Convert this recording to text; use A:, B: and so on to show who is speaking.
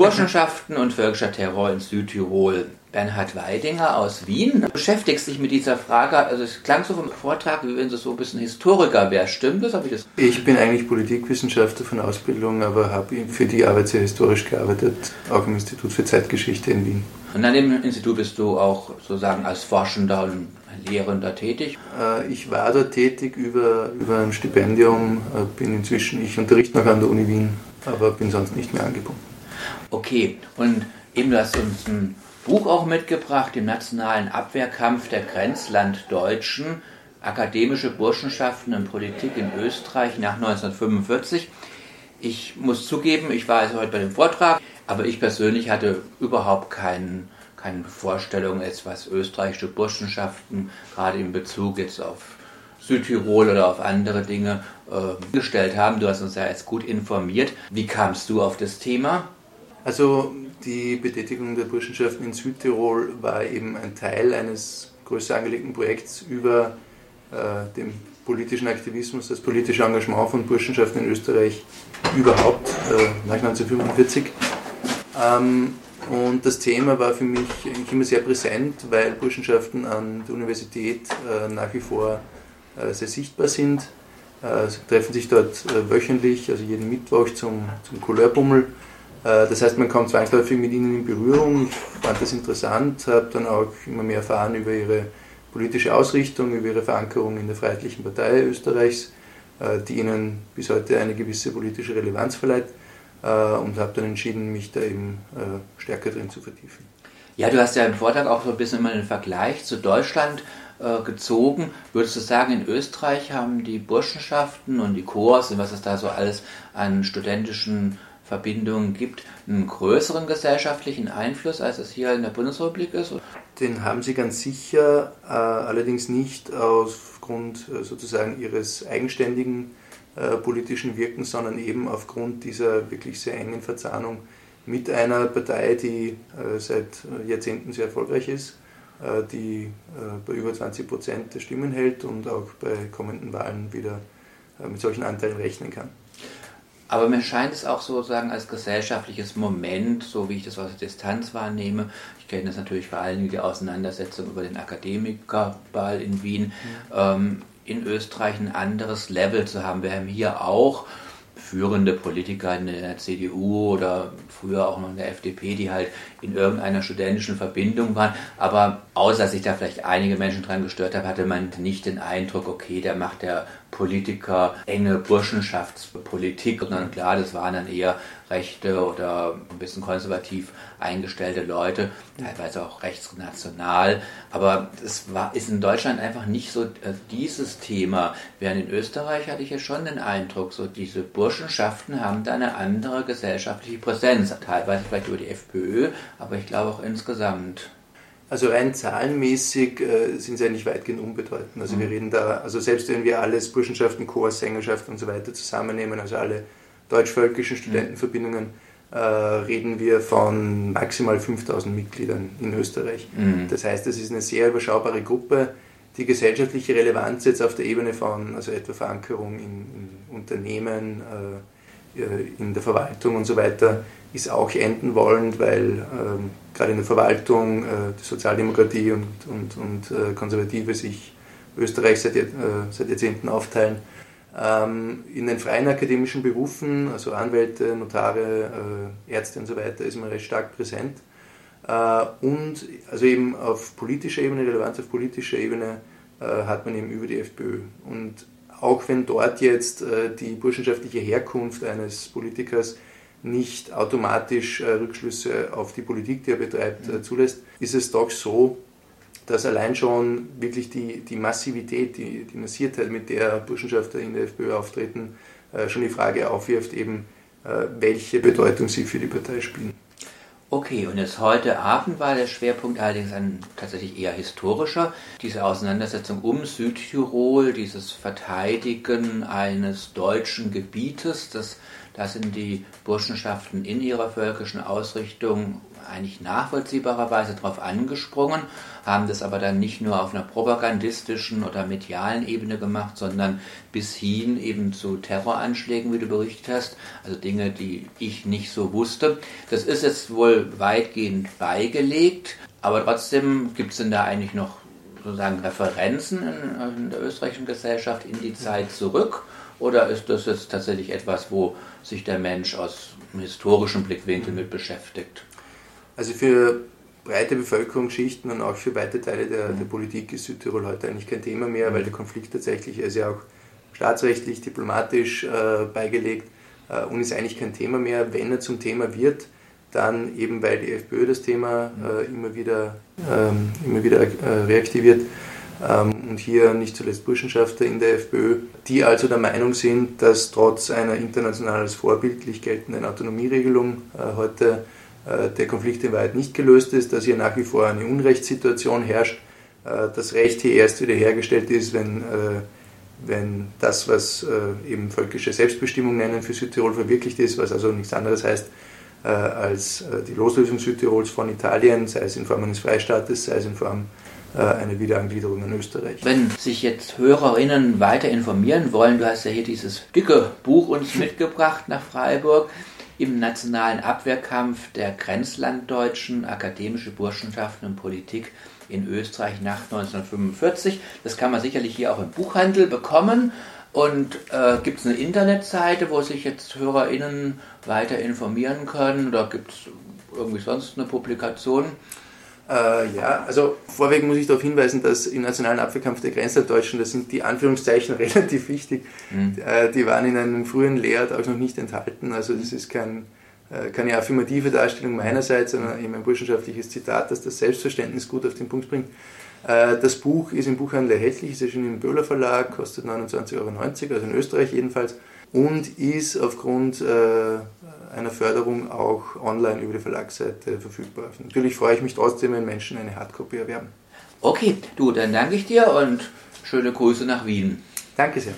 A: Burschenschaften und völkischer Terror in Südtirol. Bernhard Weidinger aus Wien. Du beschäftigst dich mit dieser Frage, also es klang so vom Vortrag, wie wenn du so ein bisschen Historiker wärst. Stimmt das?
B: Ich, das ich bin eigentlich Politikwissenschaftler von Ausbildung, aber habe für die Arbeit sehr historisch gearbeitet, auch im Institut für Zeitgeschichte in Wien.
A: Und an dem Institut bist du auch sozusagen als Forschender und Lehrender tätig?
B: Äh, ich war da tätig über, über ein Stipendium, äh, bin inzwischen, ich unterrichte noch an der Uni Wien, aber bin sonst nicht mehr angebunden.
A: Okay, und eben du hast uns ein Buch auch mitgebracht, den Nationalen Abwehrkampf der Grenzlanddeutschen, akademische Burschenschaften und Politik in Österreich nach 1945. Ich muss zugeben, ich war also heute bei dem Vortrag, aber ich persönlich hatte überhaupt keinen keine Vorstellung, jetzt was österreichische Burschenschaften gerade in Bezug jetzt auf Südtirol oder auf andere Dinge äh, gestellt haben. Du hast uns ja jetzt gut informiert. Wie kamst du auf das Thema?
B: Also die Betätigung der Burschenschaften in Südtirol war eben ein Teil eines größer angelegten Projekts über äh, den politischen Aktivismus, das politische Engagement von Burschenschaften in Österreich überhaupt äh, nach 1945. Ähm, und das Thema war für mich eigentlich immer sehr präsent, weil Burschenschaften an der Universität äh, nach wie vor äh, sehr sichtbar sind. Äh, sie treffen sich dort äh, wöchentlich, also jeden Mittwoch zum, zum Couleurbummel das heißt, man kommt zwangsläufig mit ihnen in Berührung. Fand das interessant, habe dann auch immer mehr erfahren über ihre politische Ausrichtung, über ihre Verankerung in der Freiheitlichen Partei Österreichs, äh, die ihnen bis heute eine gewisse politische Relevanz verleiht äh, und habe dann entschieden, mich da eben stärker drin zu vertiefen.
A: Ja, du hast ja im Vortrag auch so ein bisschen mal einen Vergleich zu Deutschland gezogen. Würdest du sagen, in Österreich haben die Burschenschaften und die Chors und was es da so alles an studentischen Verbindungen gibt, einen größeren gesellschaftlichen Einfluss, als es hier in der Bundesrepublik ist?
B: Den haben sie ganz sicher, äh, allerdings nicht aufgrund äh, sozusagen ihres eigenständigen äh, politischen Wirkens, sondern eben aufgrund dieser wirklich sehr engen Verzahnung mit einer Partei, die äh, seit Jahrzehnten sehr erfolgreich ist, äh, die äh, bei über 20 Prozent der Stimmen hält und auch bei kommenden Wahlen wieder mit solchen Anteilen rechnen kann.
A: Aber mir scheint es auch sozusagen als gesellschaftliches Moment, so wie ich das aus der Distanz wahrnehme. Ich kenne das natürlich vor allen Dingen die Auseinandersetzung über den Akademikerball in Wien. Ähm, in Österreich ein anderes Level zu haben. Wir haben hier auch führende Politiker in der CDU oder früher auch noch in der FDP, die halt in irgendeiner studentischen Verbindung waren. Aber außer dass sich da vielleicht einige Menschen dran gestört haben, hatte man nicht den Eindruck, okay, der macht der Politiker enge Burschenschaftspolitik, sondern klar, das waren dann eher rechte oder ein bisschen konservativ eingestellte Leute, teilweise auch rechtsnational. Aber es war, ist in Deutschland einfach nicht so äh, dieses Thema. Während in Österreich hatte ich ja schon den Eindruck, so diese Burschenschaften haben da eine andere gesellschaftliche Präsenz. Teilweise vielleicht über die FPÖ, aber ich glaube auch insgesamt.
B: Also rein zahlenmäßig äh, sind sie eigentlich weitgehend unbedeutend. Also mhm. wir reden da, also selbst wenn wir alles Burschenschaften, Chor, Sängerschaft und so weiter zusammennehmen, also alle deutsch-völkischen mhm. Studentenverbindungen, äh, reden wir von maximal 5000 Mitgliedern in Österreich. Mhm. Das heißt, es ist eine sehr überschaubare Gruppe. Die gesellschaftliche Relevanz jetzt auf der Ebene von, also etwa Verankerung in, in Unternehmen, äh, in der Verwaltung und so weiter, ist auch enden wollend, weil ähm, gerade in der Verwaltung äh, die Sozialdemokratie und, und, und äh, Konservative sich Österreich seit, äh, seit Jahrzehnten aufteilen. Ähm, in den freien akademischen Berufen, also Anwälte, Notare, äh, Ärzte und so weiter, ist man recht stark präsent. Äh, und also eben auf politischer Ebene, Relevanz auf politischer Ebene, äh, hat man eben über die FPÖ. Und auch wenn dort jetzt die burschenschaftliche Herkunft eines Politikers nicht automatisch äh, Rückschlüsse auf die Politik, die er betreibt, äh, zulässt, ist es doch so, dass allein schon wirklich die, die Massivität, die, die Massiertheit, mit der Burschenschafter in der FPÖ auftreten, äh, schon die Frage aufwirft, eben welche Bedeutung sie für die Partei spielen.
A: Okay, und jetzt heute Abend war der Schwerpunkt allerdings ein tatsächlich eher historischer. Diese Auseinandersetzung um Südtirol, dieses Verteidigen eines deutschen Gebietes, das Da sind die Burschenschaften in ihrer völkischen Ausrichtung eigentlich nachvollziehbarerweise darauf angesprungen, haben das aber dann nicht nur auf einer propagandistischen oder medialen Ebene gemacht, sondern bis hin eben zu Terroranschlägen, wie du berichtet hast, also Dinge, die ich nicht so wusste. Das ist jetzt wohl weitgehend beigelegt, aber trotzdem gibt es denn da eigentlich noch sozusagen Referenzen in, in der österreichischen Gesellschaft in die Zeit zurück? Oder ist das jetzt tatsächlich etwas, wo sich der Mensch aus einem historischen Blickwinkel mit beschäftigt?
B: Also für breite Bevölkerungsschichten und auch für weite Teile der, der Politik ist Südtirol heute eigentlich kein Thema mehr, weil der Konflikt tatsächlich, ist ja auch staatsrechtlich, diplomatisch äh, beigelegt äh, und ist eigentlich kein Thema mehr. Wenn er zum Thema wird, dann eben weil die FPÖ das Thema äh, immer wieder, ähm, immer wieder äh, reaktiviert. Ähm, und hier nicht zuletzt Burschenschafter in der FPÖ, die also der Meinung sind, dass trotz einer international als vorbildlich geltenden Autonomieregelung äh, heute äh, der Konflikt in Wahrheit nicht gelöst ist, dass hier nach wie vor eine Unrechtssituation herrscht, äh, das Recht hier erst wiederhergestellt ist, wenn, äh, wenn das, was eben völkische Selbstbestimmung nennen, für Südtirol verwirklicht ist, was also nichts anderes heißt, als die Loslösung Südtirols von Italien, sei es in Form eines Freistaates, sei es in Form einer Wiederangliederung in Österreich.
A: Wenn sich jetzt Hörerinnen weiter informieren wollen, du hast ja hier dieses dicke Buch uns mitgebracht nach Freiburg, im nationalen Abwehrkampf der Grenzlanddeutschen, akademische Burschenschaften und Politik in Österreich nach 1945. Das kann man sicherlich hier auch im Buchhandel bekommen. Und äh, gibt es eine Internetseite, wo sich jetzt HörerInnen weiter informieren können? Oder gibt es irgendwie sonst eine Publikation?
B: Äh, ja, also vorweg muss ich darauf hinweisen, dass im nationalen Abwehrkampf der Grenzlanddeutschen, da sind die Anführungszeichen relativ wichtig, mhm. äh, die waren in einem frühen Layout auch noch nicht enthalten. Also das ist kein, keine affirmative Darstellung meinerseits, sondern eben ein burschenschaftliches Zitat, das das Selbstverständnis gut auf den Punkt bringt. Äh, das Buch ist im Buchhandel erhältlich, ist erschienen im Böhler Verlag, kostet 29,90 Euro, also in Österreich jedenfalls, und ist aufgrund äh, einer Förderung auch online über die Verlagsseite verfügbar. Natürlich freue ich mich trotzdem, wenn Menschen eine Hardcopy erwerben.
A: Okay, du, dann danke ich dir und schöne Grüße nach Wien.
B: Danke sehr.